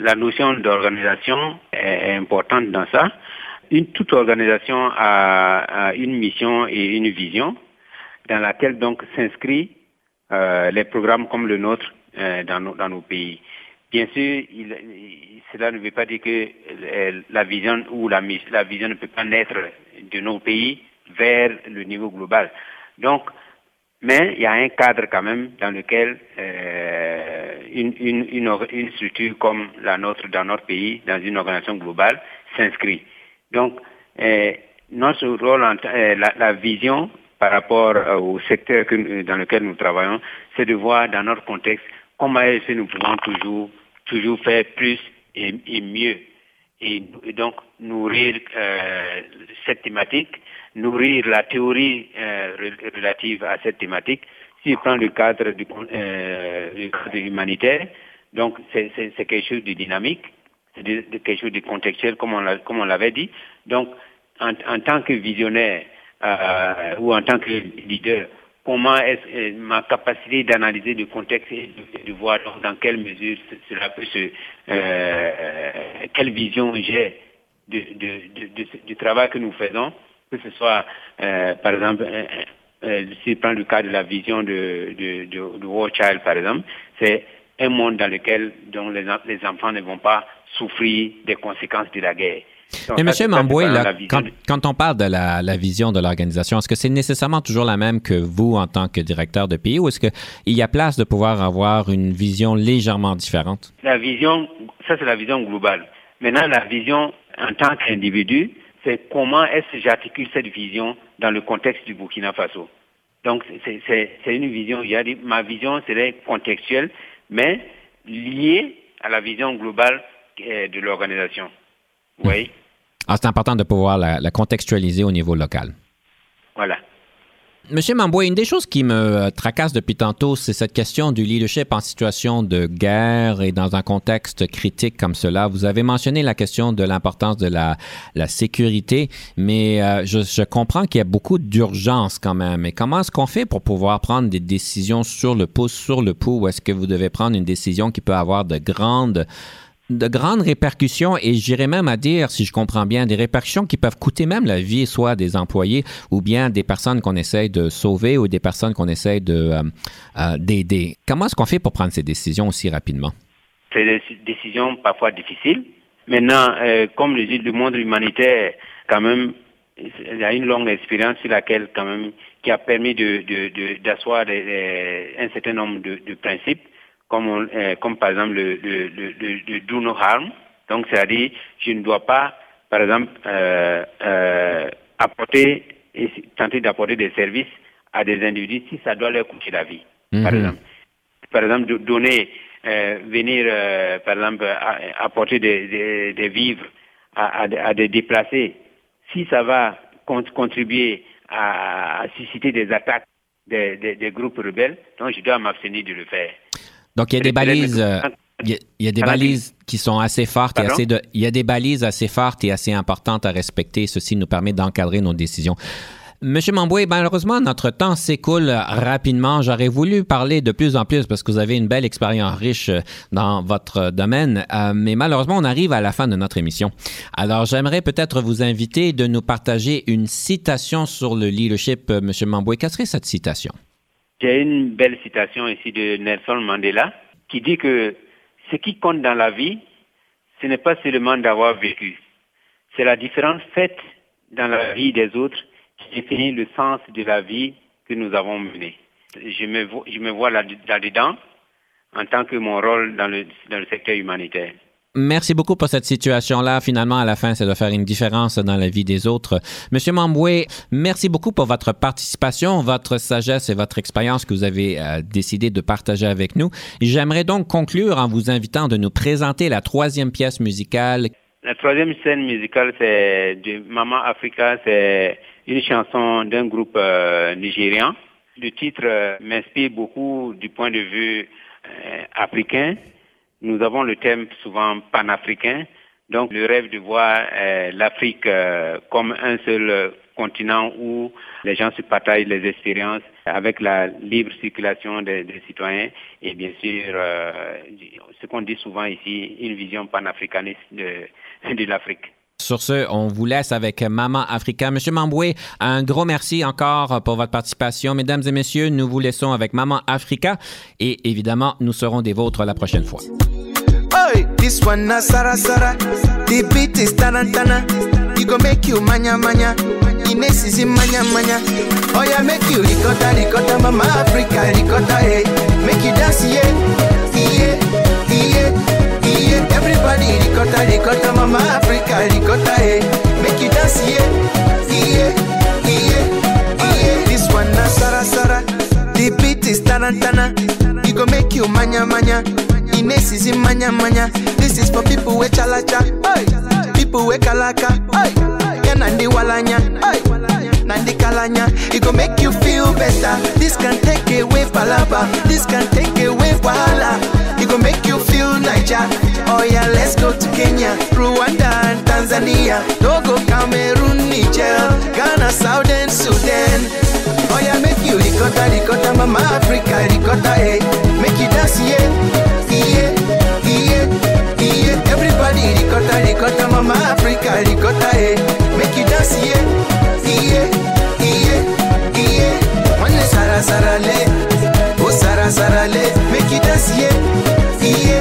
La notion d'organisation est importante dans ça. Toute organisation a, une mission et une vision dans laquelle donc s'inscrit euh, les programmes comme le nôtre euh, dans, nos, dans nos pays. Bien sûr, cela ne veut pas dire que la vision ou la, la vision ne peut pas naître de nos pays vers le niveau global. Donc, mais il y a un cadre quand même dans lequel euh, une, structure comme la nôtre dans notre pays, dans une organisation globale, s'inscrit. Donc, euh, notre rôle, en, euh, la, la, vision par rapport euh, au secteur dans lequel nous travaillons, c'est de voir dans notre contexte comment est-ce que nous pouvons toujours, toujours faire plus et, et mieux. Et, donc, nourrir euh, cette thématique nourrir la théorie euh, relative à cette thématique. Si je prends le cadre, du, euh, cadre humanitaire, donc c'est quelque chose de dynamique, c'est quelque chose de contextuel, comme on l'avait dit. Donc, en, en, tant que visionnaire euh, ou en tant que leader, comment est euh, ma capacité d'analyser le contexte et de, voir dans quelle mesure cela peut se, euh, quelle vision j'ai du travail que nous faisons que ce soit, euh, par exemple, euh, euh, si je prends le cas de la vision de, de, de, War Child, par exemple, c'est un monde dans lequel dont les, les, enfants ne vont pas souffrir des conséquences de la guerre. Mais M. Mamboué, quand, quand, on parle de la, la vision de l'organisation, est-ce que c'est nécessairement toujours la même que vous en tant que directeur de pays ou est-ce qu'il y a place de pouvoir avoir une vision légèrement différente? La vision, ça c'est la vision globale. Maintenant, la vision en tant qu'individu, c'est comment est-ce que j'articule cette vision dans le contexte du Burkina Faso. Donc, c'est une vision, ma vision serait contextuelle, mais liée à la vision globale euh, de l'organisation. Oui. Ah, c'est important de pouvoir la contextualiser au niveau local. Voilà. Monsieur Mamboy, une des choses qui me euh, tracasse depuis tantôt, c'est cette question du leadership en situation de guerre et dans un contexte critique comme cela. Vous avez mentionné la question de l'importance de la, la, sécurité, mais euh, je, je, comprends qu'il y a beaucoup d'urgence quand même. Et comment est-ce qu'on fait pour pouvoir prendre des décisions sur le pouce, sur le pouls, ou est-ce que vous devez prendre une décision qui peut avoir de grandes de grandes répercussions et j'irais même à dire, si je comprends bien, des répercussions qui peuvent coûter même la vie soit des employés ou bien des personnes qu'on essaye de sauver ou des personnes qu'on essaye de euh, euh, d'aider. Comment est-ce qu'on fait pour prendre ces décisions aussi rapidement? C'est des décisions parfois difficiles. Maintenant, euh, comme le dit le monde humanitaire, quand même, il y a une longue expérience sur laquelle, quand même, qui a permis de d'asseoir un certain nombre de, de principes comme, euh, comme par exemple le, le, le, le, do no harm. Donc, c'est-à-dire, je ne dois pas, par exemple, euh, euh, apporter et tenter d'apporter des services à des individus si ça doit leur coûter la vie, par mhm. exemple. Par exemple, donner, venir, par exemple, apporter des, des, des vivres à, à, à, des déplacés, si ça va contribuer à, à, susciter des attaques des, des, des groupes rebelles, donc je dois m'abstenir de le faire. Donc, il y a des balises. Euh, il y, a, des balises qui sont assez fortes et assez de, il y a des balises assez fortes et assez importantes à respecter. Ceci nous permet d'encadrer nos décisions. Monsieur Mamboué, malheureusement, notre temps s'écoule rapidement. J'aurais voulu parler de plus en plus parce que vous avez une belle expérience riche dans votre domaine, euh, mais malheureusement, on arrive à la fin de notre émission. Alors, j'aimerais peut-être vous inviter de nous partager une citation sur le leadership, euh, Monsieur Mamboué. Quelle serait cette citation? J'ai une belle citation ici de Nelson Mandela qui dit que ce qui compte dans la vie, ce n'est pas seulement d'avoir vécu. C'est la différence faite dans la vie des autres qui définit le sens de la vie que nous avons menée. Je me, vois là-dedans en tant que mon rôle dans le, dans le secteur humanitaire. Merci beaucoup pour cette situation-là. Finalement, à la fin, c'est de faire une différence dans la vie des autres. Monsieur Mamboué, merci beaucoup pour votre participation, votre sagesse et votre expérience que vous avez euh, décidé de partager avec nous. J'aimerais donc conclure en vous invitant de nous présenter la troisième pièce musicale. La troisième scène musicale, c'est de Maman Africa. C'est une chanson d'un groupe euh, nigérian. Le titre euh, m'inspire beaucoup du point de vue africain nous avons le thème souvent panafricain, donc le rêve de voir euh, l'Afrique euh, comme un seul continent où les gens se partagent les expériences avec la libre circulation des, citoyens et bien sûr euh, ce qu'on dit souvent ici, une vision panafricaniste de l'Afrique. Sur ce, on vous laisse avec Maman Africa. Monsieur Mamboué, un gros merci encore pour votre participation. Mesdames et messieurs, nous vous laissons avec Maman Africa et évidemment, nous serons des vôtres la prochaine fois. Everybody ricotta ricotta, mama Africa ricotta, hey. Make you dance, yeah, yeah, yeah, yeah. This one na Sara Sara. The beat is tarantana. You go make you manya manya. Ines is in manya manya. This is for people with chalacha, hey. People with kalaka, hey. Yeah, nandi walanya, hey. Nandi kalanya. It go make you feel better. This can take away palaba. This can take away wahala. It go make you Niger. Oh yeah, let's go to Kenya, Rwanda and Tanzania. Togo, Cameroon, Niger, Ghana, Southern Sudan. Oh yeah, make you ricotta, ricotta, mama Africa, ricotta, hey. Make you dance, yeah, yeah, yeah, yeah. Everybody ricotta, ricotta, mama Africa, ricotta, hey. Make you dance, yeah, yeah, yeah, yeah. One sara sara le, oh sara sara le. Make you dance, yeah, yeah,